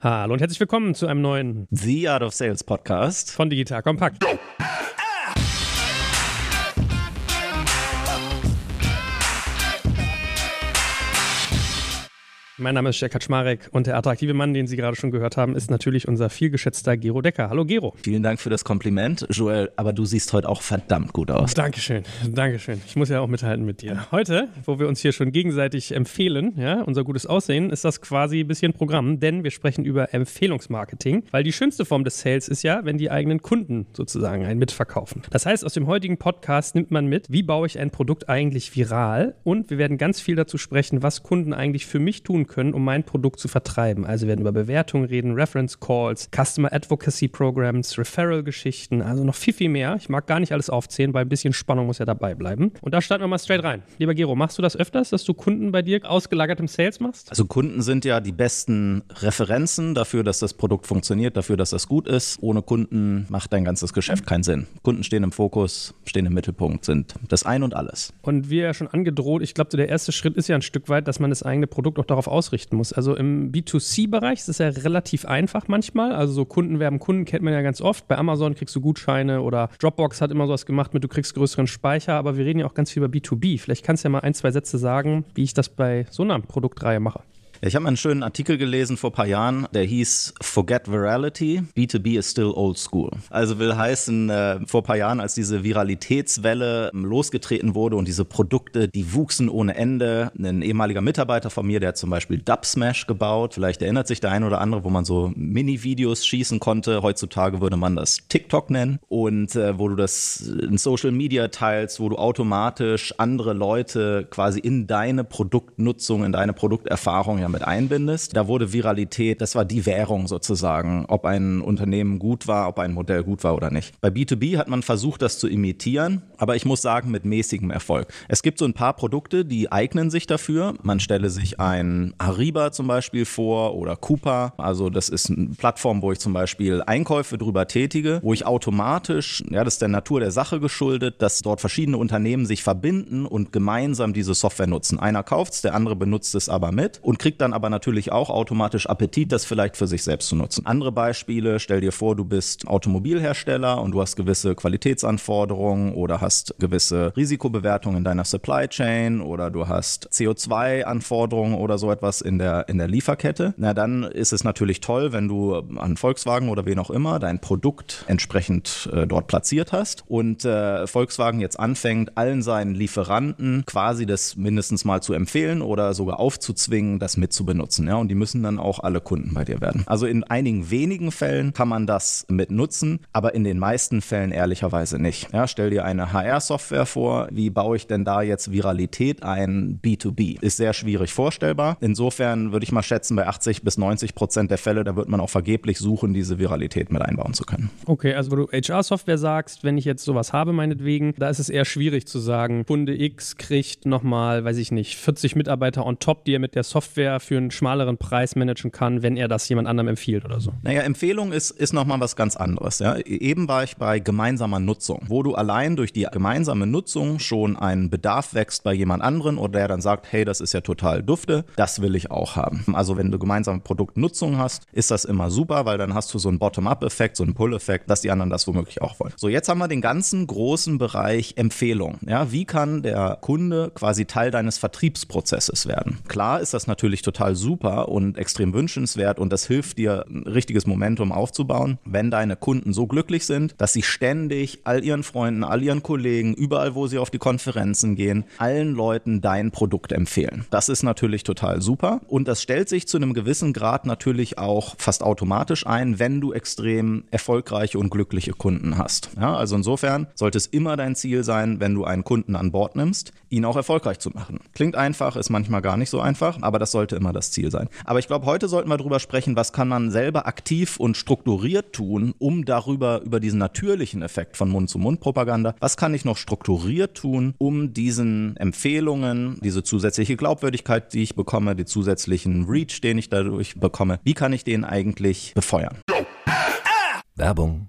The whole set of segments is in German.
Hallo und herzlich willkommen zu einem neuen The Art of Sales Podcast von Digital Kompakt. Mein Name ist Jack Kaczmarek und der attraktive Mann, den Sie gerade schon gehört haben, ist natürlich unser vielgeschätzter Gero Decker. Hallo Gero. Vielen Dank für das Kompliment, Joel, aber du siehst heute auch verdammt gut aus. Dankeschön, Dankeschön. Ich muss ja auch mithalten mit dir. Heute, wo wir uns hier schon gegenseitig empfehlen, ja, unser gutes Aussehen, ist das quasi ein bisschen Programm, denn wir sprechen über Empfehlungsmarketing, weil die schönste Form des Sales ist ja, wenn die eigenen Kunden sozusagen einen mitverkaufen. Das heißt, aus dem heutigen Podcast nimmt man mit, wie baue ich ein Produkt eigentlich viral und wir werden ganz viel dazu sprechen, was Kunden eigentlich für mich tun können, um mein Produkt zu vertreiben. Also wir werden über Bewertungen reden, Reference Calls, Customer Advocacy Programs, Referral-Geschichten, also noch viel, viel mehr. Ich mag gar nicht alles aufzählen, weil ein bisschen Spannung muss ja dabei bleiben. Und da starten wir mal straight rein. Lieber Gero, machst du das öfters, dass du Kunden bei dir ausgelagert im Sales machst? Also Kunden sind ja die besten Referenzen dafür, dass das Produkt funktioniert, dafür, dass das gut ist. Ohne Kunden macht dein ganzes Geschäft keinen Sinn. Kunden stehen im Fokus, stehen im Mittelpunkt, sind das Ein und alles. Und wie ja schon angedroht, ich glaube, der erste Schritt ist ja ein Stück weit, dass man das eigene Produkt auch darauf ausrichten muss. Also im B2C-Bereich ist es ja relativ einfach manchmal. Also so Kunden werben Kunden kennt man ja ganz oft. Bei Amazon kriegst du Gutscheine oder Dropbox hat immer sowas gemacht mit, du kriegst größeren Speicher, aber wir reden ja auch ganz viel über B2B. Vielleicht kannst du ja mal ein, zwei Sätze sagen, wie ich das bei so einer Produktreihe mache. Ich habe einen schönen Artikel gelesen vor ein paar Jahren, der hieß Forget Virality, B2B is still old school. Also will heißen, äh, vor ein paar Jahren, als diese Viralitätswelle ähm, losgetreten wurde und diese Produkte, die wuchsen ohne Ende. Ein ehemaliger Mitarbeiter von mir, der hat zum Beispiel Dubsmash gebaut. Vielleicht erinnert sich der ein oder andere, wo man so Mini-Videos schießen konnte. Heutzutage würde man das TikTok nennen. Und äh, wo du das in Social Media teilst, wo du automatisch andere Leute quasi in deine Produktnutzung, in deine Produkterfahrung ja mit einbindest. Da wurde Viralität, das war die Währung sozusagen, ob ein Unternehmen gut war, ob ein Modell gut war oder nicht. Bei B2B hat man versucht, das zu imitieren, aber ich muss sagen, mit mäßigem Erfolg. Es gibt so ein paar Produkte, die eignen sich dafür. Man stelle sich ein Ariba zum Beispiel vor oder Coupa. Also das ist eine Plattform, wo ich zum Beispiel Einkäufe drüber tätige, wo ich automatisch, ja, das ist der Natur der Sache geschuldet, dass dort verschiedene Unternehmen sich verbinden und gemeinsam diese Software nutzen. Einer kauft es, der andere benutzt es aber mit und kriegt dann aber natürlich auch automatisch Appetit, das vielleicht für sich selbst zu nutzen. Andere Beispiele, stell dir vor, du bist Automobilhersteller und du hast gewisse Qualitätsanforderungen oder hast gewisse Risikobewertungen in deiner Supply Chain oder du hast CO2-Anforderungen oder so etwas in der, in der Lieferkette. Na, dann ist es natürlich toll, wenn du an Volkswagen oder wen auch immer dein Produkt entsprechend äh, dort platziert hast und äh, Volkswagen jetzt anfängt, allen seinen Lieferanten quasi das mindestens mal zu empfehlen oder sogar aufzuzwingen, das mit mit zu benutzen. Ja? Und die müssen dann auch alle Kunden bei dir werden. Also in einigen wenigen Fällen kann man das mit nutzen, aber in den meisten Fällen ehrlicherweise nicht. Ja, stell dir eine HR-Software vor. Wie baue ich denn da jetzt Viralität ein? B2B ist sehr schwierig vorstellbar. Insofern würde ich mal schätzen, bei 80 bis 90 Prozent der Fälle, da wird man auch vergeblich suchen, diese Viralität mit einbauen zu können. Okay, also wo du HR-Software sagst, wenn ich jetzt sowas habe, meinetwegen, da ist es eher schwierig zu sagen, Kunde X kriegt nochmal, weiß ich nicht, 40 Mitarbeiter on top, die er mit der Software für einen schmaleren Preis managen kann, wenn er das jemand anderem empfiehlt oder so. Naja, Empfehlung ist, ist nochmal was ganz anderes. Ja. Eben war ich bei gemeinsamer Nutzung, wo du allein durch die gemeinsame Nutzung schon einen Bedarf wächst bei jemand anderen oder der dann sagt, hey, das ist ja total dufte, das will ich auch haben. Also wenn du gemeinsame Produktnutzung hast, ist das immer super, weil dann hast du so einen Bottom-up-Effekt, so einen Pull-Effekt, dass die anderen das womöglich auch wollen. So, jetzt haben wir den ganzen großen Bereich Empfehlung. Ja, wie kann der Kunde quasi Teil deines Vertriebsprozesses werden? Klar ist das natürlich total super und extrem wünschenswert und das hilft dir, ein richtiges Momentum aufzubauen, wenn deine Kunden so glücklich sind, dass sie ständig all ihren Freunden, all ihren Kollegen, überall, wo sie auf die Konferenzen gehen, allen Leuten dein Produkt empfehlen. Das ist natürlich total super und das stellt sich zu einem gewissen Grad natürlich auch fast automatisch ein, wenn du extrem erfolgreiche und glückliche Kunden hast. Ja, also insofern sollte es immer dein Ziel sein, wenn du einen Kunden an Bord nimmst, ihn auch erfolgreich zu machen. Klingt einfach, ist manchmal gar nicht so einfach, aber das sollte immer das Ziel sein. Aber ich glaube, heute sollten wir darüber sprechen, was kann man selber aktiv und strukturiert tun, um darüber, über diesen natürlichen Effekt von Mund-zu-Mund-Propaganda, was kann ich noch strukturiert tun, um diesen Empfehlungen, diese zusätzliche Glaubwürdigkeit, die ich bekomme, den zusätzlichen Reach, den ich dadurch bekomme, wie kann ich den eigentlich befeuern? Werbung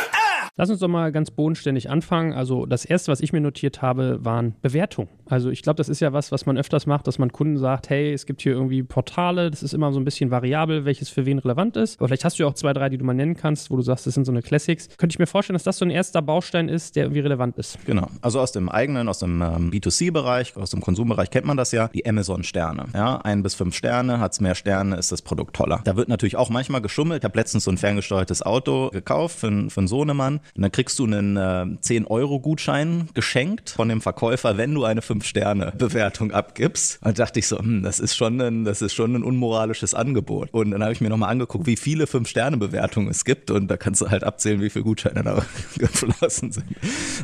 Lass uns doch mal ganz bodenständig anfangen. Also das erste, was ich mir notiert habe, waren Bewertungen. Also ich glaube, das ist ja was, was man öfters macht, dass man Kunden sagt, hey, es gibt hier irgendwie Portale, das ist immer so ein bisschen variabel, welches für wen relevant ist. Aber vielleicht hast du ja auch zwei, drei, die du mal nennen kannst, wo du sagst, das sind so eine Classics. Könnte ich mir vorstellen, dass das so ein erster Baustein ist, der irgendwie relevant ist. Genau. Also aus dem eigenen, aus dem ähm, B2C-Bereich, aus dem Konsumbereich kennt man das ja, die Amazon-Sterne. Ja, ein bis fünf Sterne, hat es mehr Sterne, ist das Produkt toller. Da wird natürlich auch manchmal geschummelt. Ich habe letztens so ein ferngesteuertes Auto gekauft für, für einen Sohnemann. Und dann kriegst du einen äh, 10-Euro-Gutschein geschenkt von dem Verkäufer, wenn du eine 5-Sterne-Bewertung abgibst. Und dachte ich so, hm, das ist schon ein, das ist schon ein unmoralisches Angebot. Und dann habe ich mir nochmal angeguckt, wie viele 5-Sterne-Bewertungen es gibt. Und da kannst du halt abzählen, wie viele Gutscheine da geflossen sind.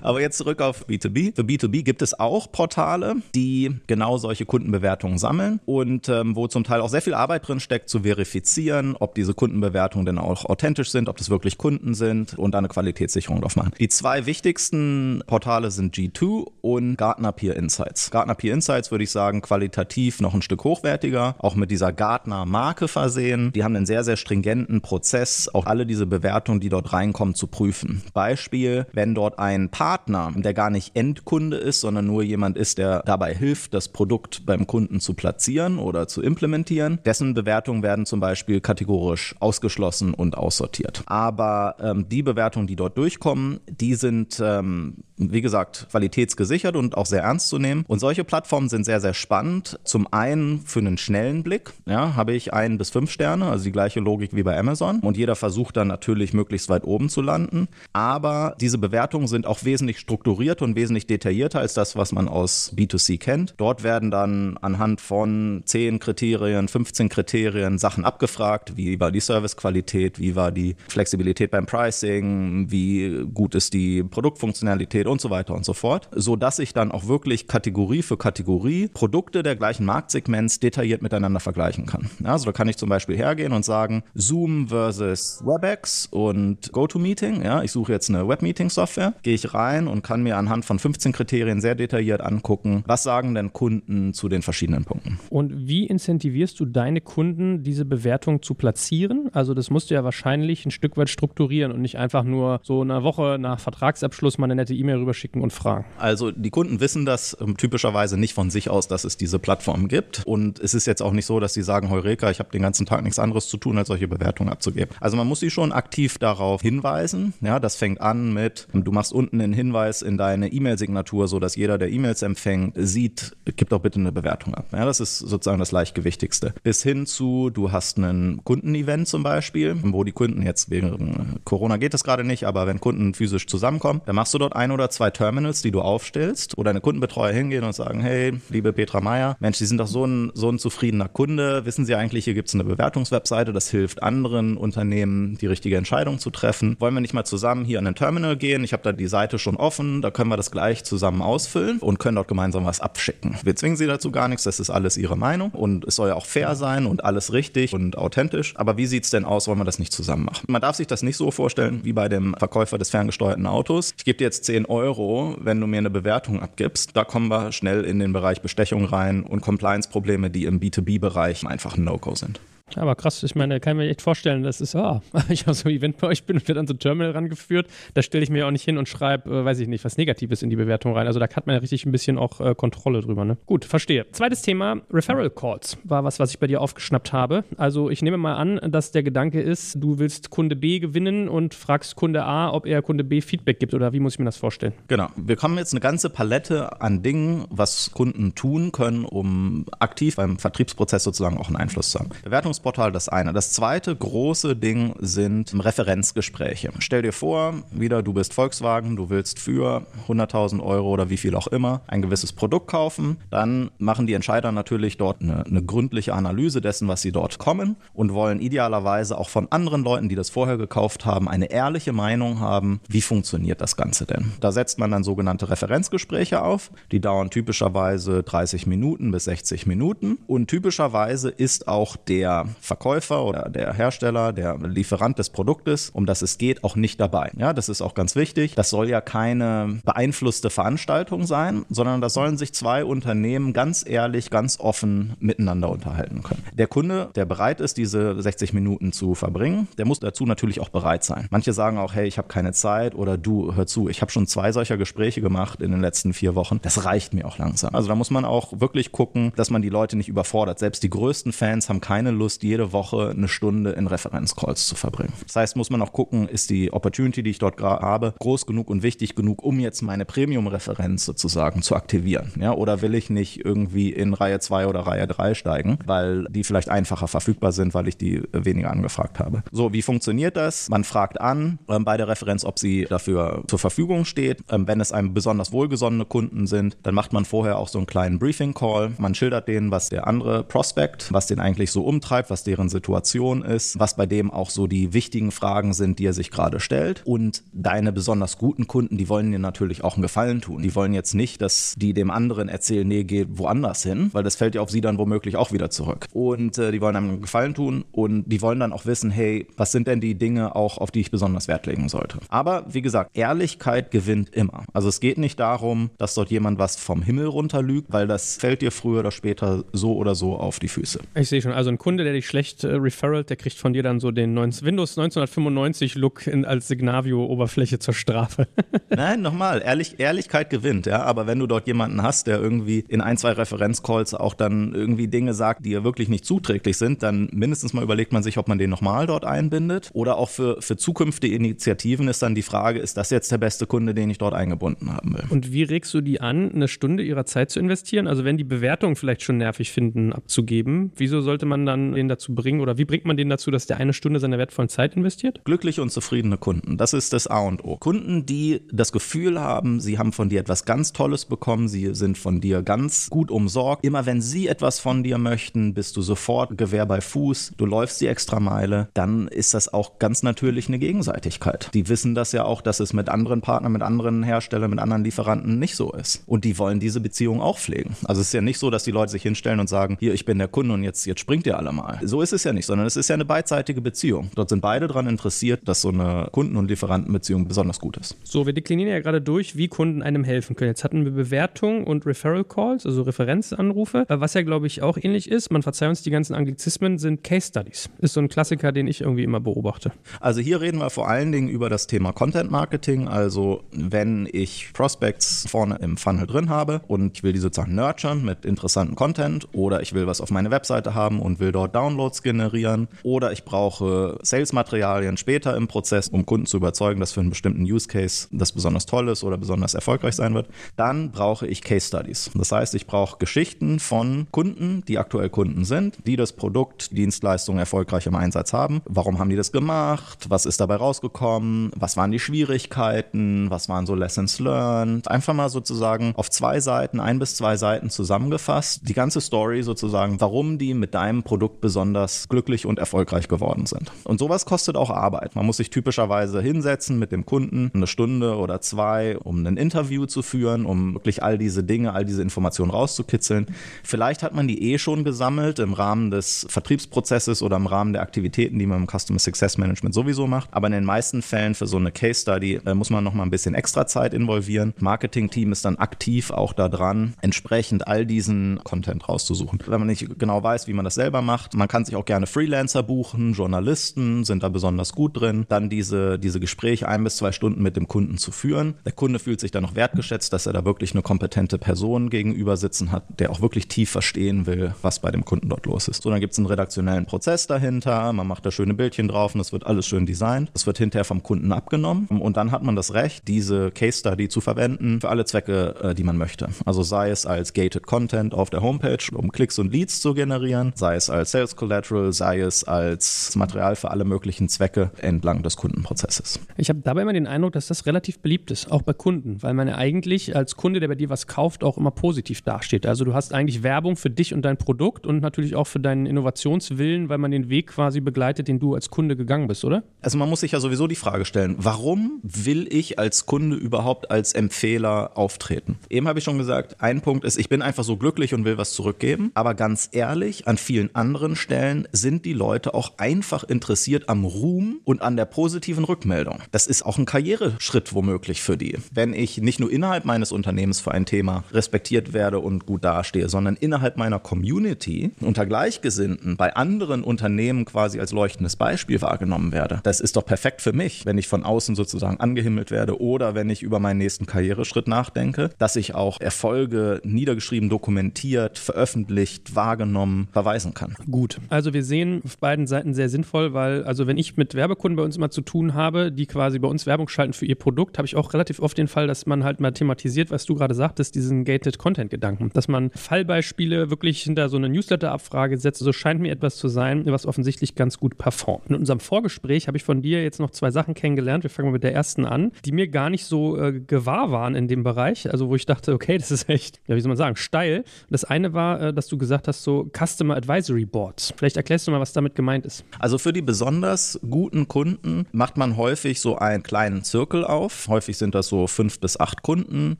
Aber jetzt zurück auf B2B. Für B2B gibt es auch Portale, die genau solche Kundenbewertungen sammeln und ähm, wo zum Teil auch sehr viel Arbeit drin steckt, zu verifizieren, ob diese Kundenbewertungen denn auch authentisch sind, ob das wirklich Kunden sind und da eine Qualitätssicherung drauf machen. Die zwei wichtigsten Portale sind G2 und Gartner Peer Insights. Gartner Peer Insights würde ich sagen, qualitativ noch ein Stück hochwertiger, auch mit dieser Gartner Marke versehen. Die haben einen sehr, sehr stringenten Prozess, auch alle diese Bewertungen, die dort reinkommen, zu prüfen. Beispiel, wenn dort ein Partner, der gar nicht Endkunde ist, sondern nur jemand ist, der dabei hilft, das Produkt beim Kunden zu platzieren oder zu implementieren, dessen Bewertungen werden zum Beispiel kategorisch ausgeschlossen und aussortiert. Aber ähm, die Bewertungen, die dort durchkommen, die sind, ähm, wie gesagt, qualitätsgesichert und auch sehr ernst zu nehmen. Und solche Plattformen sind sehr, sehr spannend. Zum einen für einen schnellen Blick, ja, habe ich ein bis fünf Sterne, also die gleiche Logik wie bei Amazon. Und jeder versucht dann natürlich möglichst weit oben zu landen. Aber diese Bewertungen sind auch wesentlich strukturiert und wesentlich detaillierter als das, was man aus B2C kennt. Dort werden dann anhand von 10 Kriterien, 15 Kriterien Sachen abgefragt. Wie war die Servicequalität? Wie war die Flexibilität beim Pricing? Wie gut ist die Produktfunktionalität und so weiter und so fort, so dass ich dann auch wirklich Kategorie für Kategorie Produkte der gleichen Marktsegments detailliert miteinander vergleichen kann. Also da kann ich zum Beispiel hergehen und sagen Zoom versus WebEx und GoToMeeting. Ja, ich suche jetzt eine Webmeeting-Software, gehe ich rein und kann mir anhand von 15 Kriterien sehr detailliert angucken, was sagen denn Kunden zu den verschiedenen Punkten. Und wie incentivierst du deine Kunden, diese Bewertung zu platzieren? Also das musst du ja wahrscheinlich ein Stück weit strukturieren und nicht einfach nur so eine Woche nach Vertragsabschluss mal eine nette E-Mail rüberschicken und fragen. Also die Kunden wissen das ähm, typischerweise nicht von sich aus, dass es diese Plattform gibt. Und es ist jetzt auch nicht so, dass sie sagen, Heureka, ich habe den ganzen Tag nichts anderes zu tun, als solche Bewertungen abzugeben. Also man muss sie schon aktiv darauf hinweisen. Ja, das fängt an mit, du machst unten einen Hinweis in deine E-Mail-Signatur, so dass jeder, der E-Mails empfängt, sieht, gib doch bitte eine Bewertung ab. Ja, das ist sozusagen das Leichtgewichtigste. Bis hin zu, du hast ein Kundenevent zum Beispiel, wo die Kunden jetzt wegen Corona geht es gerade nicht, aber wenn Kunden physisch zusammenkommen, dann machst du dort ein oder zwei Terminals, die du aufstellst, wo deine Kundenbetreuer hingehen und sagen, hey, liebe Petra Meier, Mensch, Sie sind doch so ein, so ein zufriedener Kunde. Wissen Sie eigentlich, hier gibt es eine Bewertungswebseite, das hilft anderen Unternehmen, die richtige Entscheidung zu treffen. Wollen wir nicht mal zusammen hier an ein Terminal gehen? Ich habe da die Seite schon offen, da können wir das gleich zusammen ausfüllen und können dort gemeinsam was abschicken. Wir zwingen Sie dazu gar nichts, das ist alles Ihre Meinung und es soll ja auch fair sein und alles richtig und authentisch. Aber wie sieht es denn aus, wollen wir das nicht zusammen machen? Man darf sich das nicht so vorstellen wie bei dem Verkäufer des ferngesteuerten Autos. Ich gebe dir jetzt 10 Euro, wenn du mir eine Bewertung abgibst. Da kommen wir schnell in den Bereich Bestechung rein und Compliance-Probleme, die im B2B-Bereich einfach ein No-Go sind. Aber krass, ich meine, kann ich mir echt vorstellen, das ist, ah, ich habe so ein Event bei euch bin und wird an so ein Terminal rangeführt, da stelle ich mir auch nicht hin und schreibe, äh, weiß ich nicht, was Negatives in die Bewertung rein. Also da hat man ja richtig ein bisschen auch äh, Kontrolle drüber, ne? Gut, verstehe. Zweites Thema, Referral Calls war was, was ich bei dir aufgeschnappt habe. Also ich nehme mal an, dass der Gedanke ist, du willst Kunde B gewinnen und fragst Kunde A, ob er Kunde B Feedback gibt oder wie muss ich mir das vorstellen? Genau. Wir haben jetzt eine ganze Palette an Dingen, was Kunden tun können, um aktiv beim Vertriebsprozess sozusagen auch einen Einfluss zu haben. Bewertungs Bewerbungsportal das eine. Das zweite große Ding sind Referenzgespräche. Stell dir vor, wieder du bist Volkswagen, du willst für 100.000 Euro oder wie viel auch immer ein gewisses Produkt kaufen. Dann machen die Entscheider natürlich dort eine, eine gründliche Analyse dessen, was sie dort kommen und wollen idealerweise auch von anderen Leuten, die das vorher gekauft haben, eine ehrliche Meinung haben, wie funktioniert das Ganze denn. Da setzt man dann sogenannte Referenzgespräche auf. Die dauern typischerweise 30 Minuten bis 60 Minuten und typischerweise ist auch der Verkäufer oder der Hersteller, der Lieferant des Produktes, um das es geht, auch nicht dabei. Ja, das ist auch ganz wichtig. Das soll ja keine beeinflusste Veranstaltung sein, sondern da sollen sich zwei Unternehmen ganz ehrlich, ganz offen miteinander unterhalten können. Der Kunde, der bereit ist, diese 60 Minuten zu verbringen, der muss dazu natürlich auch bereit sein. Manche sagen auch, hey, ich habe keine Zeit oder du, hör zu, ich habe schon zwei solcher Gespräche gemacht in den letzten vier Wochen. Das reicht mir auch langsam. Also da muss man auch wirklich gucken, dass man die Leute nicht überfordert. Selbst die größten Fans haben keine Lust, jede Woche eine Stunde in Referenzcalls zu verbringen. Das heißt, muss man auch gucken, ist die Opportunity, die ich dort habe, groß genug und wichtig genug, um jetzt meine Premium-Referenz sozusagen zu aktivieren. Ja, oder will ich nicht irgendwie in Reihe 2 oder Reihe 3 steigen, weil die vielleicht einfacher verfügbar sind, weil ich die weniger angefragt habe. So, wie funktioniert das? Man fragt an ähm, bei der Referenz, ob sie dafür zur Verfügung steht. Ähm, wenn es einem besonders wohlgesonnene Kunden sind, dann macht man vorher auch so einen kleinen Briefing-Call. Man schildert denen, was der andere Prospect, was den eigentlich so umtreibt, was deren Situation ist, was bei dem auch so die wichtigen Fragen sind, die er sich gerade stellt. Und deine besonders guten Kunden, die wollen dir natürlich auch einen Gefallen tun. Die wollen jetzt nicht, dass die dem anderen erzählen, nee, geh woanders hin, weil das fällt ja auf sie dann womöglich auch wieder zurück. Und äh, die wollen einem einen Gefallen tun und die wollen dann auch wissen, hey, was sind denn die Dinge auch, auf die ich besonders Wert legen sollte. Aber wie gesagt, Ehrlichkeit gewinnt immer. Also es geht nicht darum, dass dort jemand was vom Himmel runter lügt, weil das fällt dir früher oder später so oder so auf die Füße. Ich sehe schon, also ein Kunde, der dich schlecht äh, referralt, der kriegt von dir dann so den 19, Windows 1995 Look in, als Signavio-Oberfläche zur Strafe. Nein, nochmal, Ehrlich, Ehrlichkeit gewinnt, ja. Aber wenn du dort jemanden hast, der irgendwie in ein, zwei Referenzcalls auch dann irgendwie Dinge sagt, die ja wirklich nicht zuträglich sind, dann mindestens mal überlegt man sich, ob man den nochmal dort einbindet. Oder auch für, für zukünftige Initiativen ist dann die Frage, ist das jetzt der beste Kunde, den ich dort eingebunden haben will? Und wie regst du die an, eine Stunde ihrer Zeit zu investieren? Also wenn die Bewertung vielleicht schon nervig finden, abzugeben, wieso sollte man dann den dazu bringen oder wie bringt man den dazu, dass der eine Stunde seiner wertvollen Zeit investiert? Glückliche und zufriedene Kunden, das ist das A und O. Kunden, die das Gefühl haben, sie haben von dir etwas ganz Tolles bekommen, sie sind von dir ganz gut umsorgt. Immer wenn sie etwas von dir möchten, bist du sofort Gewehr bei Fuß, du läufst die extra Meile, dann ist das auch ganz natürlich eine Gegenseitigkeit. Die wissen das ja auch, dass es mit anderen Partnern, mit anderen Herstellern, mit anderen Lieferanten nicht so ist. Und die wollen diese Beziehung auch pflegen. Also es ist ja nicht so, dass die Leute sich hinstellen und sagen, hier, ich bin der Kunde und jetzt, jetzt springt ihr alle mal. So ist es ja nicht, sondern es ist ja eine beidseitige Beziehung. Dort sind beide daran interessiert, dass so eine Kunden- und Lieferantenbeziehung besonders gut ist. So, wir deklinieren ja gerade durch, wie Kunden einem helfen können. Jetzt hatten wir Bewertung und Referral Calls, also Referenzanrufe. Was ja, glaube ich, auch ähnlich ist, man verzeiht uns die ganzen Anglizismen, sind Case Studies. Ist so ein Klassiker, den ich irgendwie immer beobachte. Also hier reden wir vor allen Dingen über das Thema Content Marketing. Also wenn ich Prospects vorne im Funnel drin habe und ich will die sozusagen nurturen mit interessanten Content oder ich will was auf meine Webseite haben und will dort Downloads generieren oder ich brauche Sales-Materialien später im Prozess, um Kunden zu überzeugen, dass für einen bestimmten Use Case das besonders toll ist oder besonders erfolgreich sein wird, dann brauche ich Case Studies. Das heißt, ich brauche Geschichten von Kunden, die aktuell Kunden sind, die das Produkt, Dienstleistung erfolgreich im Einsatz haben. Warum haben die das gemacht? Was ist dabei rausgekommen? Was waren die Schwierigkeiten? Was waren so Lessons learned? Einfach mal sozusagen auf zwei Seiten, ein bis zwei Seiten zusammengefasst, die ganze Story sozusagen, warum die mit deinem Produkt besonders glücklich und erfolgreich geworden sind. Und sowas kostet auch Arbeit. Man muss sich typischerweise hinsetzen mit dem Kunden eine Stunde oder zwei, um ein Interview zu führen, um wirklich all diese Dinge, all diese Informationen rauszukitzeln. Vielleicht hat man die eh schon gesammelt im Rahmen des Vertriebsprozesses oder im Rahmen der Aktivitäten, die man im Customer Success Management sowieso macht. Aber in den meisten Fällen für so eine Case Study äh, muss man noch mal ein bisschen extra Zeit involvieren. Marketing-Team ist dann aktiv auch da dran, entsprechend all diesen Content rauszusuchen. Wenn man nicht genau weiß, wie man das selber macht, man kann sich auch gerne Freelancer buchen, Journalisten sind da besonders gut drin, dann diese, diese Gespräche ein bis zwei Stunden mit dem Kunden zu führen. Der Kunde fühlt sich dann noch wertgeschätzt, dass er da wirklich eine kompetente Person gegenüber sitzen hat, der auch wirklich tief verstehen will, was bei dem Kunden dort los ist. So, dann gibt es einen redaktionellen Prozess dahinter, man macht da schöne Bildchen drauf und es wird alles schön designt. Es wird hinterher vom Kunden abgenommen und dann hat man das Recht, diese Case Study zu verwenden für alle Zwecke, äh, die man möchte. Also sei es als gated Content auf der Homepage, um Klicks und Leads zu generieren, sei es als Sales als Collateral, sei es als Material für alle möglichen Zwecke entlang des Kundenprozesses. Ich habe dabei immer den Eindruck, dass das relativ beliebt ist, auch bei Kunden, weil man ja eigentlich als Kunde, der bei dir was kauft, auch immer positiv dasteht. Also du hast eigentlich Werbung für dich und dein Produkt und natürlich auch für deinen Innovationswillen, weil man den Weg quasi begleitet, den du als Kunde gegangen bist, oder? Also man muss sich ja sowieso die Frage stellen, warum will ich als Kunde überhaupt als Empfehler auftreten? Eben habe ich schon gesagt, ein Punkt ist, ich bin einfach so glücklich und will was zurückgeben. Aber ganz ehrlich, an vielen anderen Stellen sind die Leute auch einfach interessiert am Ruhm und an der positiven Rückmeldung. Das ist auch ein Karriereschritt womöglich für die. Wenn ich nicht nur innerhalb meines Unternehmens für ein Thema respektiert werde und gut dastehe, sondern innerhalb meiner Community unter Gleichgesinnten bei anderen Unternehmen quasi als leuchtendes Beispiel wahrgenommen werde. Das ist doch perfekt für mich, wenn ich von außen sozusagen angehimmelt werde oder wenn ich über meinen nächsten Karriereschritt nachdenke, dass ich auch Erfolge niedergeschrieben, dokumentiert, veröffentlicht, wahrgenommen, verweisen kann. Gut. Also wir sehen auf beiden Seiten sehr sinnvoll, weil also wenn ich mit Werbekunden bei uns immer zu tun habe, die quasi bei uns Werbung schalten für ihr Produkt, habe ich auch relativ oft den Fall, dass man halt mal thematisiert, was du gerade sagtest, diesen Gated Content Gedanken, dass man Fallbeispiele wirklich hinter so eine Newsletter-Abfrage setzt. So scheint mir etwas zu sein, was offensichtlich ganz gut performt. In unserem Vorgespräch habe ich von dir jetzt noch zwei Sachen kennengelernt. Wir fangen mal mit der ersten an, die mir gar nicht so äh, gewahr waren in dem Bereich. Also wo ich dachte, okay, das ist echt, ja, wie soll man sagen, steil. Das eine war, äh, dass du gesagt hast, so Customer Advisory Boards. Vielleicht erklärst du mal, was damit gemeint ist. Also für die besonders guten Kunden macht man häufig so einen kleinen Zirkel auf. Häufig sind das so fünf bis acht Kunden.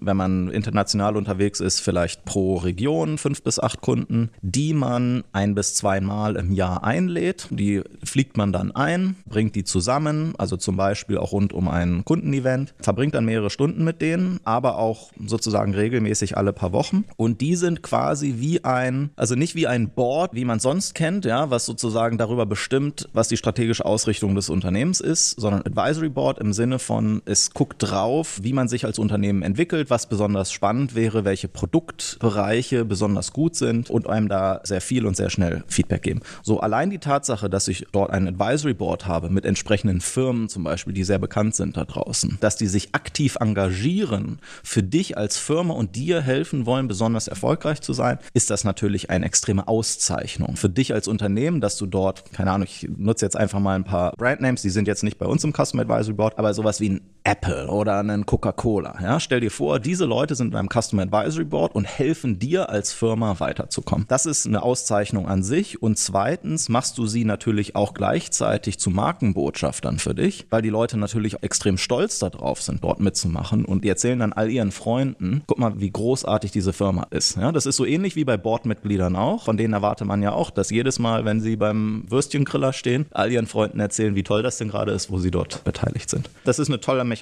Wenn man international unterwegs ist, vielleicht pro Region fünf bis acht Kunden, die man ein bis zweimal im Jahr einlädt. Die fliegt man dann ein, bringt die zusammen, also zum Beispiel auch rund um ein Kundenevent, verbringt dann mehrere Stunden mit denen, aber auch sozusagen regelmäßig alle paar Wochen. Und die sind quasi wie ein, also nicht wie ein Board, wie man sonst kennt, ja, was sozusagen darüber bestimmt, was die strategische Ausrichtung des Unternehmens ist, sondern Advisory Board im Sinne von, es guckt drauf, wie man sich als Unternehmen entwickelt, was besonders spannend wäre, welche Produktbereiche besonders gut sind und einem da sehr viel und sehr schnell Feedback geben. So allein die Tatsache, dass ich dort ein Advisory Board habe mit entsprechenden Firmen zum Beispiel, die sehr bekannt sind da draußen, dass die sich aktiv engagieren für dich als Firma und dir helfen wollen, besonders erfolgreich zu sein, ist das natürlich eine extreme Auszeichnung. Für dich als Unternehmen, dass du dort, keine Ahnung, ich nutze jetzt einfach mal ein paar Brandnames, die sind jetzt nicht bei uns im Custom Advisory Board, aber sowas wie ein Apple oder einen Coca-Cola. Ja? Stell dir vor, diese Leute sind in einem Customer Advisory Board und helfen dir als Firma weiterzukommen. Das ist eine Auszeichnung an sich. Und zweitens machst du sie natürlich auch gleichzeitig zu Markenbotschaftern für dich, weil die Leute natürlich extrem stolz darauf sind, dort mitzumachen und die erzählen dann all ihren Freunden, guck mal, wie großartig diese Firma ist. Ja? Das ist so ähnlich wie bei Boardmitgliedern auch. Von denen erwartet man ja auch, dass jedes Mal, wenn sie beim Würstchengriller stehen, all ihren Freunden erzählen, wie toll das denn gerade ist, wo sie dort beteiligt sind. Das ist eine tolle Mechanismus,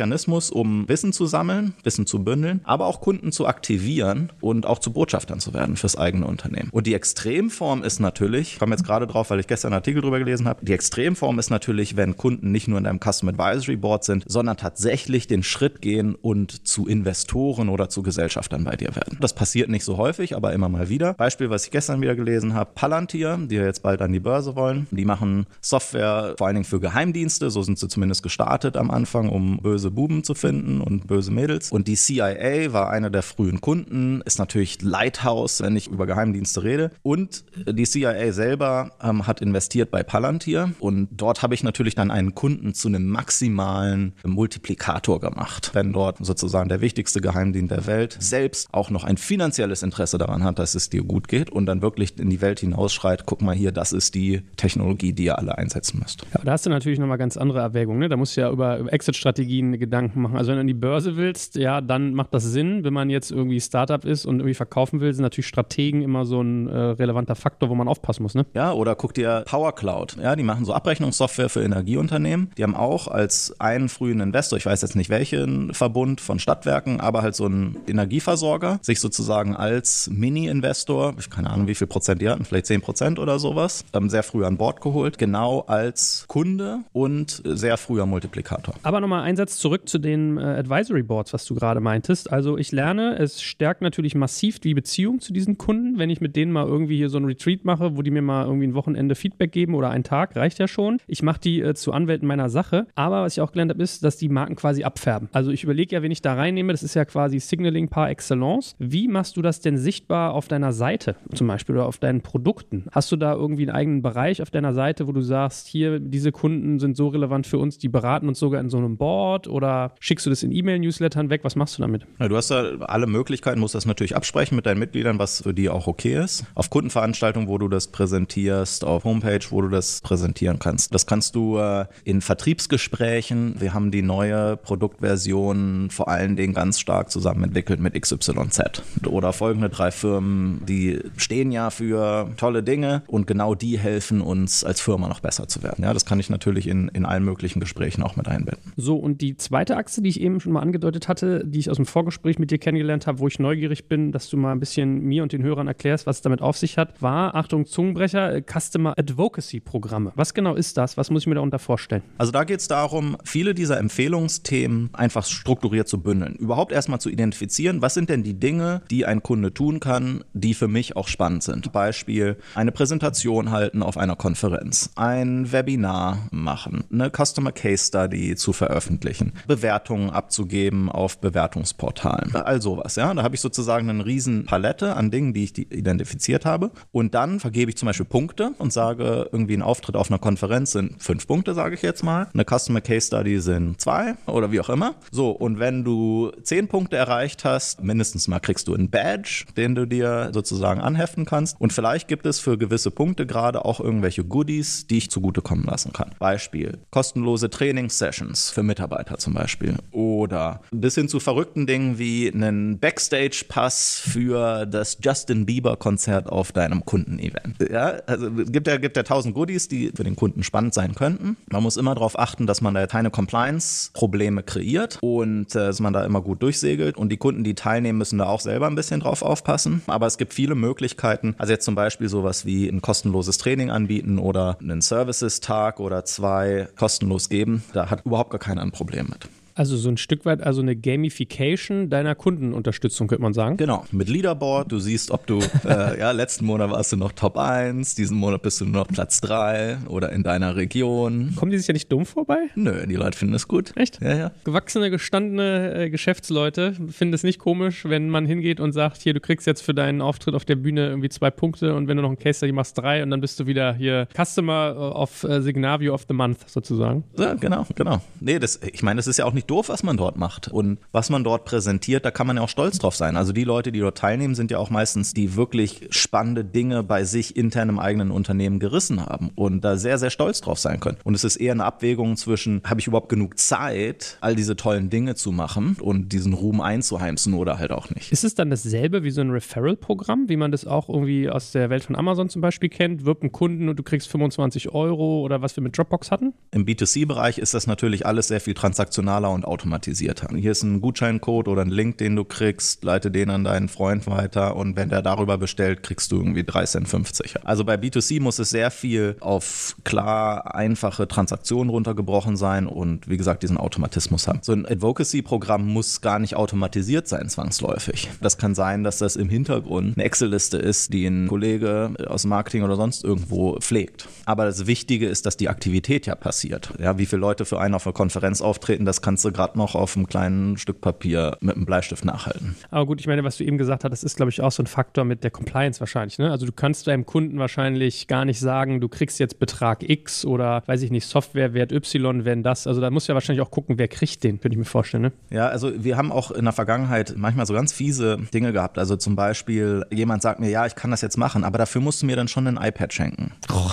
um Wissen zu sammeln, Wissen zu bündeln, aber auch Kunden zu aktivieren und auch zu Botschaftern zu werden fürs eigene Unternehmen. Und die Extremform ist natürlich, ich komme jetzt gerade drauf, weil ich gestern einen Artikel drüber gelesen habe, die Extremform ist natürlich, wenn Kunden nicht nur in einem Custom Advisory Board sind, sondern tatsächlich den Schritt gehen und zu Investoren oder zu Gesellschaftern bei dir werden. Das passiert nicht so häufig, aber immer mal wieder. Beispiel, was ich gestern wieder gelesen habe, Palantir, die ja jetzt bald an die Börse wollen, die machen Software vor allen Dingen für Geheimdienste, so sind sie zumindest gestartet am Anfang, um böse böse Buben zu finden und böse Mädels. Und die CIA war einer der frühen Kunden, ist natürlich Lighthouse, wenn ich über Geheimdienste rede. Und die CIA selber ähm, hat investiert bei Palantir und dort habe ich natürlich dann einen Kunden zu einem maximalen Multiplikator gemacht. Wenn dort sozusagen der wichtigste Geheimdienst der Welt selbst auch noch ein finanzielles Interesse daran hat, dass es dir gut geht und dann wirklich in die Welt hinausschreit, guck mal hier, das ist die Technologie, die ihr alle einsetzen müsst. Ja, da hast du natürlich nochmal ganz andere Erwägungen. Ne? Da musst du ja über Exit-Strategien Gedanken machen. Also wenn du an die Börse willst, ja, dann macht das Sinn. Wenn man jetzt irgendwie Startup ist und irgendwie verkaufen will, sind natürlich Strategen immer so ein äh, relevanter Faktor, wo man aufpassen muss. Ne? Ja, oder guck dir Power Cloud. Ja, die machen so Abrechnungssoftware für Energieunternehmen. Die haben auch als einen frühen Investor, ich weiß jetzt nicht welchen Verbund von Stadtwerken, aber halt so einen Energieversorger, sich sozusagen als Mini-Investor, ich keine Ahnung, wie viel Prozent die hatten, vielleicht 10 Prozent oder sowas, ähm, sehr früh an Bord geholt, genau als Kunde und sehr früher Multiplikator. Aber nochmal ein Satz zurück zu den äh, Advisory Boards, was du gerade meintest. Also ich lerne, es stärkt natürlich massiv die Beziehung zu diesen Kunden, wenn ich mit denen mal irgendwie hier so ein Retreat mache, wo die mir mal irgendwie ein Wochenende Feedback geben oder einen Tag, reicht ja schon. Ich mache die äh, zu Anwälten meiner Sache. Aber was ich auch gelernt habe, ist, dass die Marken quasi abfärben. Also ich überlege ja, wenn ich da reinnehme, das ist ja quasi Signaling par excellence. Wie machst du das denn sichtbar auf deiner Seite zum Beispiel oder auf deinen Produkten? Hast du da irgendwie einen eigenen Bereich auf deiner Seite, wo du sagst, hier, diese Kunden sind so relevant für uns, die beraten uns sogar in so einem Board oder schickst du das in E-Mail-Newslettern weg? Was machst du damit? Ja, du hast da alle Möglichkeiten, musst das natürlich absprechen mit deinen Mitgliedern, was für die auch okay ist. Auf Kundenveranstaltungen, wo du das präsentierst, auf Homepage, wo du das präsentieren kannst. Das kannst du äh, in Vertriebsgesprächen. Wir haben die neue Produktversion vor allen Dingen ganz stark zusammen entwickelt mit XYZ. Oder folgende drei Firmen, die stehen ja für tolle Dinge und genau die helfen uns als Firma noch besser zu werden. Ja, das kann ich natürlich in, in allen möglichen Gesprächen auch mit einbinden. So, und die zweite Achse, die ich eben schon mal angedeutet hatte, die ich aus dem Vorgespräch mit dir kennengelernt habe, wo ich neugierig bin, dass du mal ein bisschen mir und den Hörern erklärst, was es damit auf sich hat, war, Achtung, Zungenbrecher, Customer Advocacy Programme. Was genau ist das? Was muss ich mir darunter vorstellen? Also da geht es darum, viele dieser Empfehlungsthemen einfach strukturiert zu bündeln. Überhaupt erstmal zu identifizieren, was sind denn die Dinge, die ein Kunde tun kann, die für mich auch spannend sind. Beispiel eine Präsentation halten auf einer Konferenz, ein Webinar machen, eine Customer Case Study zu veröffentlichen, Bewertungen abzugeben auf Bewertungsportalen, all sowas. Ja, da habe ich sozusagen eine riesen Palette an Dingen, die ich identifiziert habe. Und dann vergebe ich zum Beispiel Punkte und sage, irgendwie ein Auftritt auf einer Konferenz sind fünf Punkte, sage ich jetzt mal. Eine Customer Case Study sind zwei oder wie auch immer. So, und wenn du zehn Punkte erreicht hast, mindestens mal kriegst du einen Badge, den du dir sozusagen anheften kannst. Und vielleicht gibt es für gewisse Punkte gerade auch irgendwelche Goodies, die ich zugutekommen lassen kann. Beispiel kostenlose Trainingssessions für Mitarbeiter zum Beispiel. Oder bis hin zu verrückten Dingen wie einen Backstage-Pass für das Justin Bieber-Konzert auf deinem Kundenevent. Ja, also gibt ja, gibt ja tausend Goodies, die für den Kunden spannend sein könnten. Man muss immer darauf achten, dass man da keine Compliance-Probleme kreiert und äh, dass man da immer gut durchsegelt. Und die Kunden, die teilnehmen, müssen da auch selber ein bisschen drauf aufpassen. Aber es gibt viele Möglichkeiten. Also jetzt zum Beispiel sowas wie ein kostenloses Training anbieten oder einen Services-Tag oder zwei kostenlos geben. Da hat überhaupt gar keiner ein Problem mit. Also so ein Stück weit, also eine Gamification deiner Kundenunterstützung, könnte man sagen. Genau, mit Leaderboard. Du siehst, ob du, äh, ja, letzten Monat warst du noch Top 1, diesen Monat bist du nur noch Platz 3 oder in deiner Region. Kommen die sich ja nicht dumm vorbei? Nö, die Leute finden es gut. Echt? Ja, ja. Gewachsene, gestandene äh, Geschäftsleute finden es nicht komisch, wenn man hingeht und sagt, hier, du kriegst jetzt für deinen Auftritt auf der Bühne irgendwie zwei Punkte und wenn du noch einen Case Study machst, drei und dann bist du wieder hier Customer of äh, Signavio of the Month sozusagen. Ja, genau, genau. Nee, das, ich meine, das ist ja auch nicht doof, was man dort macht. Und was man dort präsentiert, da kann man ja auch stolz drauf sein. Also die Leute, die dort teilnehmen, sind ja auch meistens die wirklich spannende Dinge bei sich intern im eigenen Unternehmen gerissen haben und da sehr, sehr stolz drauf sein können. Und es ist eher eine Abwägung zwischen, habe ich überhaupt genug Zeit, all diese tollen Dinge zu machen und diesen Ruhm einzuheimsen oder halt auch nicht. Ist es dann dasselbe wie so ein Referral-Programm, wie man das auch irgendwie aus der Welt von Amazon zum Beispiel kennt? Wirb einen Kunden und du kriegst 25 Euro oder was wir mit Dropbox hatten? Im B2C-Bereich ist das natürlich alles sehr viel transaktionaler und automatisiert automatisiert Hier ist ein Gutscheincode oder ein Link, den du kriegst, leite den an deinen Freund weiter und wenn der darüber bestellt, kriegst du irgendwie 3 Cent 50. Also bei B2C muss es sehr viel auf klar einfache Transaktionen runtergebrochen sein und wie gesagt diesen Automatismus haben. So ein Advocacy-Programm muss gar nicht automatisiert sein zwangsläufig. Das kann sein, dass das im Hintergrund eine Excel-Liste ist, die ein Kollege aus Marketing oder sonst irgendwo pflegt. Aber das Wichtige ist, dass die Aktivität ja passiert. Ja, wie viele Leute für einen auf einer Konferenz auftreten, das kannst du gerade noch noch auf einem kleinen Stück Papier mit einem Bleistift nachhalten. Aber gut, ich meine, was du eben gesagt hast, das ist, glaube ich, auch so ein Faktor mit der Compliance wahrscheinlich. Ne? Also du kannst deinem Kunden wahrscheinlich gar nicht sagen, du kriegst jetzt Betrag X oder, weiß ich nicht, Softwarewert Y, wenn das. Also da musst du ja wahrscheinlich auch gucken, wer kriegt den, könnte ich mir vorstellen. Ne? Ja, also wir haben auch in der Vergangenheit manchmal so ganz fiese Dinge gehabt. Also zum Beispiel, jemand sagt mir, ja, ich kann das jetzt machen, aber dafür musst du mir dann schon ein iPad schenken. Oh.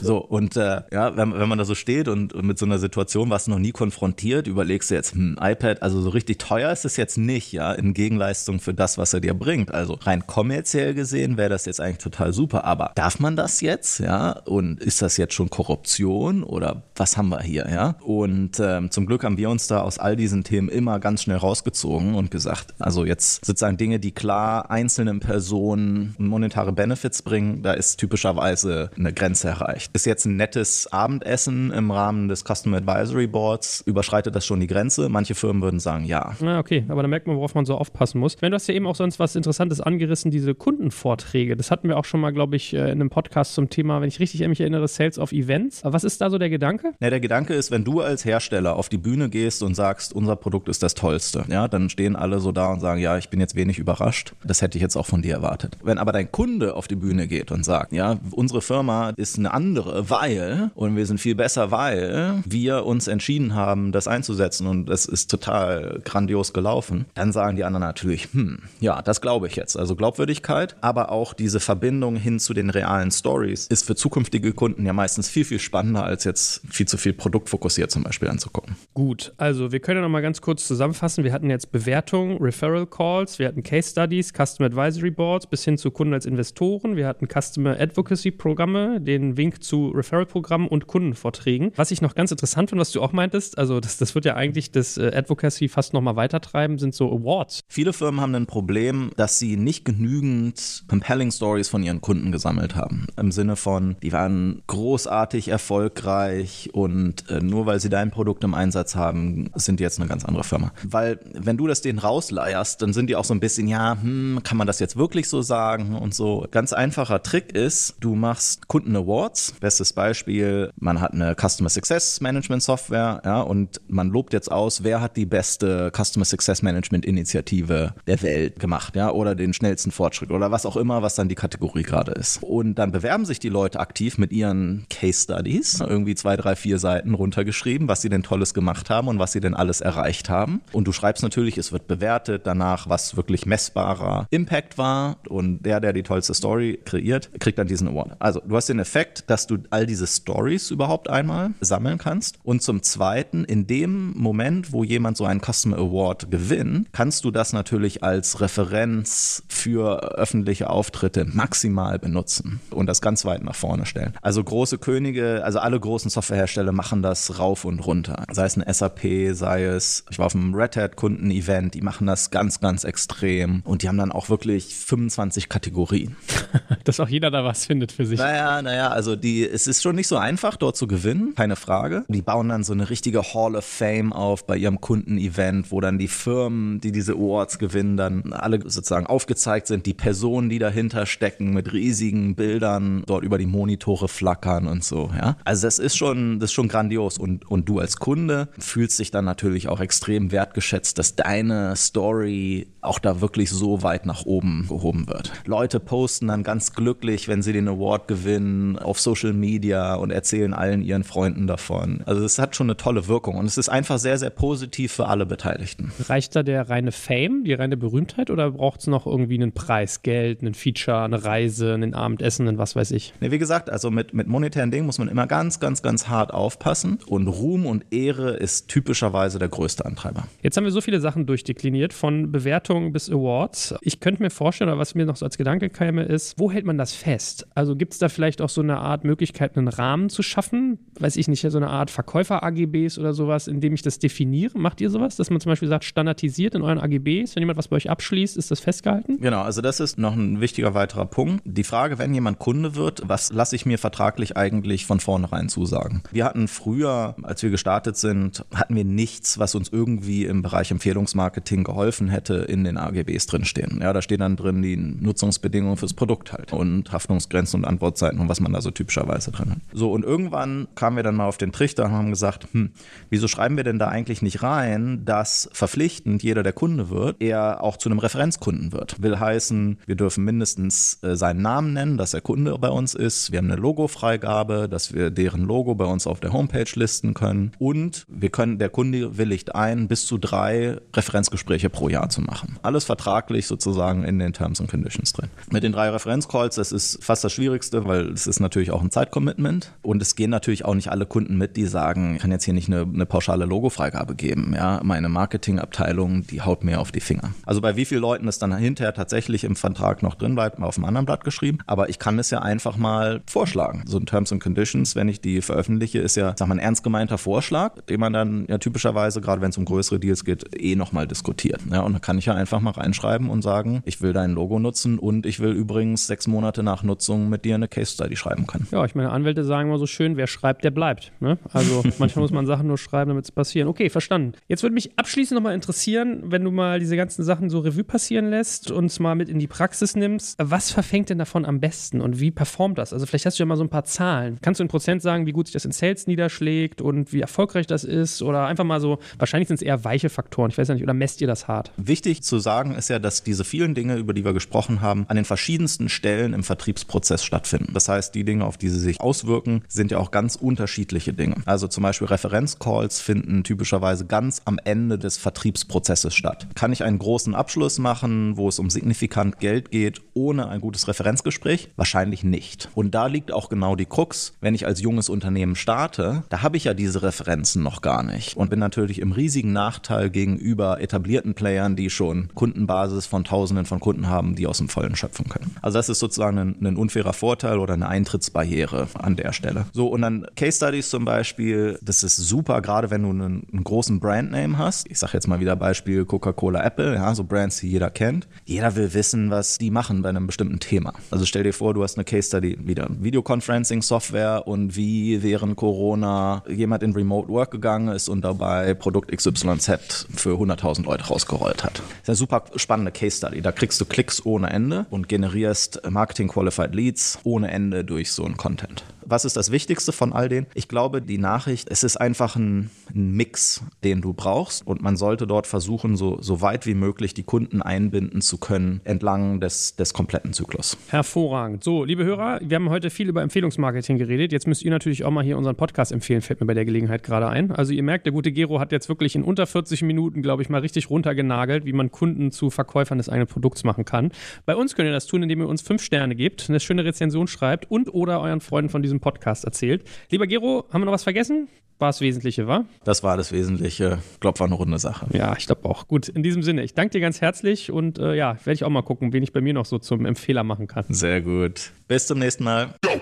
So, und äh, ja, wenn, wenn man da so steht und, und mit so einer Situation was noch nie konfrontiert, überlegst du jetzt, hm, iPad, also so richtig teuer ist es jetzt nicht, ja, in Gegenleistung für das, was er dir bringt. Also rein kommerziell gesehen wäre das jetzt eigentlich total super, aber darf man das jetzt, ja? Und ist das jetzt schon Korruption oder was haben wir hier, ja? Und ähm, zum Glück haben wir uns da aus all diesen Themen immer ganz schnell rausgezogen und gesagt, also jetzt sozusagen Dinge, die klar einzelnen Personen monetare Benefits bringen, da ist typischerweise eine Grenze erreicht. Ist jetzt ein nettes Abendessen im Rahmen des Customer Advisory Boards, überschreitet das schon die Grenze? Manche Firmen würden sagen, ja. Na, okay, aber da merkt man, worauf man so aufpassen muss. Wenn du hast ja eben auch sonst was Interessantes angerissen, diese Kundenvorträge. Das hatten wir auch schon mal, glaube ich, äh, in einem Podcast zum Thema, wenn ich richtig mich erinnere, Sales of Events. Aber was ist da so der Gedanke? Ja, der Gedanke ist, wenn du als Hersteller auf die Bühne gehst und sagst, unser Produkt ist das Tollste, ja, dann stehen alle so da und sagen, ja, ich bin jetzt wenig überrascht. Das hätte ich jetzt auch von dir erwartet. Wenn aber dein Kunde auf die Bühne geht und sagt, ja, unsere Firma ist eine andere, weil, und wir sind viel besser, weil wir uns entschieden haben, das einzusetzen und es ist total grandios gelaufen, dann sagen die anderen natürlich, hm, ja, das glaube ich jetzt. Also Glaubwürdigkeit, aber auch diese Verbindung hin zu den realen Stories ist für zukünftige Kunden ja meistens viel, viel spannender, als jetzt viel zu viel produktfokussiert zum Beispiel anzugucken. Gut, also wir können ja noch mal ganz kurz zusammenfassen. Wir hatten jetzt Bewertungen, Referral Calls, wir hatten Case Studies, Customer Advisory Boards bis hin zu Kunden als Investoren. Wir hatten Customer Advocacy Programme, den Wink zu Referral Programmen und Kundenvorträgen. Was ich noch ganz interessant finde, was du auch meintest, also das, das wird ja eigentlich das äh, Advocacy fast noch mal weitertreiben, sind so Awards. Viele Firmen haben ein Problem, dass sie nicht genügend compelling Stories von ihren Kunden gesammelt haben. Im Sinne von, die waren großartig erfolgreich und äh, nur weil sie dein Produkt im Einsatz haben, sind die jetzt eine ganz andere Firma. Weil wenn du das denen rausleierst, dann sind die auch so ein bisschen, ja, hm, kann man das jetzt wirklich so sagen und so. Ganz einfacher Trick ist, du machst Kunden Awards. Bestes Beispiel, man hat eine Customer Success Management Software, ja, und man lobt jetzt aus, wer hat die beste Customer Success Management Initiative der Welt gemacht, ja, oder den schnellsten Fortschritt oder was auch immer, was dann die Kategorie gerade ist. Und dann bewerben sich die Leute aktiv mit ihren Case Studies, irgendwie zwei, drei, vier Seiten runtergeschrieben, was sie denn Tolles gemacht haben und was sie denn alles erreicht haben. Und du schreibst natürlich, es wird bewertet danach, was wirklich messbarer Impact war. Und der, der die tollste Story kreiert, kriegt dann diesen Award. Also du hast den Effekt, dass du all diese Stories überhaupt einmal sammeln kannst. Und zum Zweiten, in dem Moment, wo jemand so einen Customer Award gewinnt, kannst du das natürlich als Referenz für öffentliche Auftritte maximal benutzen und das ganz weit nach vorne stellen. Also große Könige, also alle großen Softwarehersteller machen das rauf und runter. Sei es ein SAP, sei es, ich war auf einem Red Hat Kunden-Event, die machen das ganz, ganz extrem und die haben dann auch wirklich 25 Kategorien. Dass auch jeder da was findet für sich. Naja, naja, also die, es ist schon nicht so einfach, dort zu gewinnen, keine Frage. Die bauen dann so eine richtige Hall of Fame auf bei ihrem Kunden-Event, wo dann die Firmen, die diese Awards gewinnen, dann alle sozusagen aufgezeigt sind, die Personen, die dahinter stecken, mit riesigen Bildern dort über die Monitore flackern und so, ja. Also das ist schon, das ist schon grandios und, und du als Kunde fühlst dich dann natürlich auch extrem wertgeschätzt, dass deine Story auch da wirklich so weit nach oben gehoben wird. Leute posten dann ganz glücklich, wenn sie den Award gewinnen, auf Social Media und erzählen allen ihren Freunden davon. Also es hat schon eine tolle Wirkung und es ist einfach sehr, sehr positiv für alle Beteiligten. Reicht da der reine Fame, die reine Berühmtheit oder braucht es noch irgendwie einen Preis, Geld, einen Feature, eine Reise, einen Abendessen, ein was weiß ich? Nee, wie gesagt, also mit, mit monetären Dingen muss man immer ganz, ganz, ganz hart aufpassen und Ruhm und Ehre ist typischerweise der größte Antreiber. Jetzt haben wir so viele Sachen durchdekliniert, von Bewertungen bis Awards. Ich könnte mir vorstellen, oder was mir noch so als Gedanke käme, ist, wo hält man das fest? Also gibt es da vielleicht auch so eine Art Möglichkeit, einen Rahmen zu schaffen? Weiß ich nicht, so eine Art Verkäufer-AGBs oder sowas, in dem ich das definiere? Macht ihr sowas, dass man zum Beispiel sagt, standardisiert in euren AGBs, wenn jemand was bei euch abschließt, ist das festgehalten? Genau, also das ist noch ein wichtiger weiterer Punkt. Die Frage, wenn jemand Kunde wird, was lasse ich mir vertraglich eigentlich von vornherein zusagen? Wir hatten früher, als wir gestartet sind, hatten wir nichts, was uns irgendwie im Bereich Empfehlungsmarketing geholfen hätte, in den AGBs drinstehen. Ja, da stehen dann drin die Nutzungsbedingungen fürs Produkt halt und Haftungsgrenzen und Antwortzeiten und was man da so typischerweise drin hat. So, und irgendwann kamen wir dann mal auf den Trichter und haben gesagt, hm, wieso schreiben wir denn da eigentlich nicht rein, dass verpflichtend jeder, der Kunde wird, er auch zu einem Referenzkunden wird. Will heißen, wir dürfen mindestens äh, seinen Namen nennen, dass er Kunde bei uns ist. Wir haben eine Logofreigabe, dass wir deren Logo bei uns auf der Homepage listen können. Und wir können, der Kunde willigt ein, bis zu drei Referenzgespräche pro Jahr zu machen. Alles vertraglich sozusagen in den Terms and Conditions drin. Mit den drei Referenzcalls, das ist fast das Schwierigste, weil es ist natürlich auch ein Zeitcommitment. Und es gehen natürlich auch nicht alle Kunden mit, die sagen, ich kann jetzt hier nicht eine, eine pauschale Logofreigabe geben. Ja, meine Marketingabteilung, die haut mir auf die Finger. Also bei wie vielen Leuten es dann hinterher tatsächlich im Vertrag noch drin bleibt, mal auf einem anderen Blatt geschrieben. Aber ich kann es ja einfach mal vorschlagen. So ein Terms and Conditions, wenn ich die veröffentliche, ist ja, sag mal, ein ernst gemeinter Vorschlag, den man dann ja typischerweise, gerade wenn es um größere Deals geht, eh nochmal diskutiert. Ja, und dann kann ich ja einfach mal reinschreiben und sagen, ich will dein Logo nutzen und ich will übrigens sechs Monate nach Nutzung mit dir eine Case Study schreiben können. Ja, ich meine, Anwälte sagen immer so schön, wer schreibt, der bleibt. Ne? Also manchmal muss man Sachen nur schreiben, damit es passieren. Okay, verstanden. Jetzt würde mich abschließend nochmal interessieren, wenn du mal diese ganzen Sachen so Revue passieren lässt und mal mit in die Praxis nimmst, was verfängt denn davon am besten und wie performt das? Also vielleicht hast du ja mal so ein paar Zahlen. Kannst du in Prozent sagen, wie gut sich das in Sales niederschlägt und wie erfolgreich das ist? Oder einfach mal so, wahrscheinlich sind es eher weiche Faktoren, ich weiß ja nicht, oder messt ihr das hart? Wichtig zu sagen ist ja, dass diese vielen Dinge, über die wir gesprochen haben, an den verschiedensten Stellen im Vertriebsprozess stattfinden. Das heißt, die Dinge, auf die sie sich auswirken, sind ja auch ganz unterschiedliche Dinge. Also zum Beispiel Referenzcalls finden typischerweise ganz am Ende des Vertriebsprozesses statt. Kann ich einen großen Abschluss machen, wo es um signifikant Geld geht, ohne ein gutes Referenzgespräch? Wahrscheinlich nicht. Und da liegt auch genau die Krux. Wenn ich als junges Unternehmen starte, da habe ich ja diese Referenzen noch gar nicht und bin natürlich im riesigen Nachteil gegenüber etablierten Playern, die schon Kundenbasis von Tausenden von Kunden haben, die aus dem Vollen schöpfen können. Also das ist sozusagen ein, ein unfairer Vorteil oder eine Eintrittsbarriere an der Stelle. So, und dann Case Studies zum Beispiel, das ist super, gerade wenn du einen, einen großen Brandname hast. Ich sage jetzt mal wieder Beispiel Coca-Cola, Apple, ja, so Brands, die jeder kennt. Jeder will wissen, was die machen bei einem bestimmten Thema. Also stell dir vor, du hast eine Case Study, wieder Videoconferencing-Software und wie während Corona jemand in Remote Work gegangen ist und dabei Produkt XYZ für 100.000 Leute rausgerollt hat. Das ist eine super spannende Case Study. Da kriegst du Klicks ohne Ende und generierst Marketing Qualified Leads ohne Ende durch so einen Content. Was ist das Wichtigste von all denen? Ich glaube, die Nachricht, es ist einfach ein, ein Mix, den du brauchst und man sollte dort versuchen, so, so weit wie möglich die Kunden einbinden zu können entlang des, des kompletten Zyklus. Hervorragend. So, liebe Hörer, wir haben heute viel über Empfehlungsmarketing geredet. Jetzt müsst ihr natürlich auch mal hier unseren Podcast empfehlen, fällt mir bei der Gelegenheit gerade ein. Also ihr merkt, der gute Gero hat jetzt wirklich in unter 40 Minuten, glaube ich, mal richtig runtergenagelt, wie man Kunden zu Verkäufern des eigenen Produkts machen kann. Bei uns könnt ihr das tun, indem ihr uns fünf Sterne gebt, eine schöne Rezension schreibt und oder euren Freunden von diesem Podcast erzählt. Lieber Gero, haben wir noch was vergessen? War das Wesentliche, war? Das war das Wesentliche. Ich glaube, war eine runde Sache. Ja, ich glaube auch. Gut, in diesem Sinne, ich danke dir ganz herzlich und äh, ja, werde ich auch mal gucken, wen ich bei mir noch so zum Empfehler machen kann. Sehr gut. Bis zum nächsten Mal. Go.